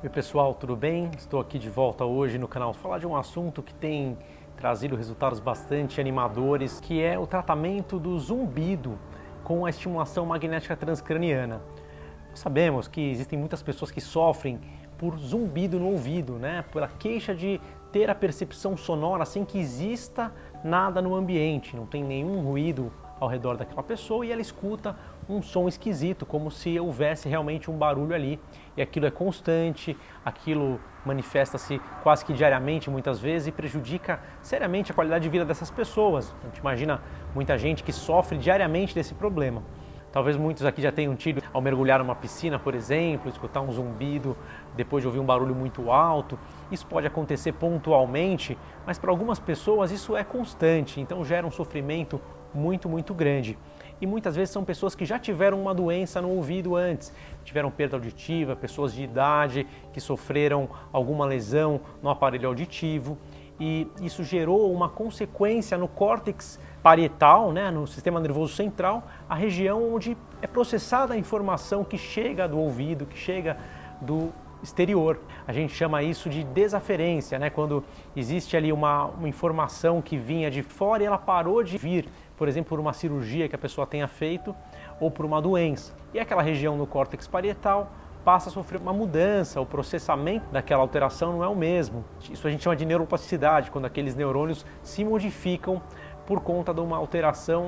Oi pessoal, tudo bem? Estou aqui de volta hoje no canal falar de um assunto que tem trazido resultados bastante animadores, que é o tratamento do zumbido com a estimulação magnética transcraniana. Nós sabemos que existem muitas pessoas que sofrem por zumbido no ouvido, né? Pela queixa de ter a percepção sonora sem que exista nada no ambiente, não tem nenhum ruído ao redor daquela pessoa e ela escuta um som esquisito, como se houvesse realmente um barulho ali. E aquilo é constante, aquilo manifesta-se quase que diariamente, muitas vezes, e prejudica seriamente a qualidade de vida dessas pessoas. A gente imagina muita gente que sofre diariamente desse problema. Talvez muitos aqui já tenham tido ao mergulhar numa piscina, por exemplo, escutar um zumbido depois de ouvir um barulho muito alto. Isso pode acontecer pontualmente, mas para algumas pessoas isso é constante, então gera um sofrimento muito, muito grande. E muitas vezes são pessoas que já tiveram uma doença no ouvido antes, tiveram perda auditiva, pessoas de idade que sofreram alguma lesão no aparelho auditivo e isso gerou uma consequência no córtex parietal, né, no sistema nervoso central, a região onde é processada a informação que chega do ouvido, que chega do exterior. A gente chama isso de desaferência, né, quando existe ali uma, uma informação que vinha de fora e ela parou de vir por exemplo, por uma cirurgia que a pessoa tenha feito ou por uma doença. E aquela região no córtex parietal passa a sofrer uma mudança, o processamento daquela alteração não é o mesmo. Isso a gente chama de neuroplasticidade, quando aqueles neurônios se modificam por conta de uma alteração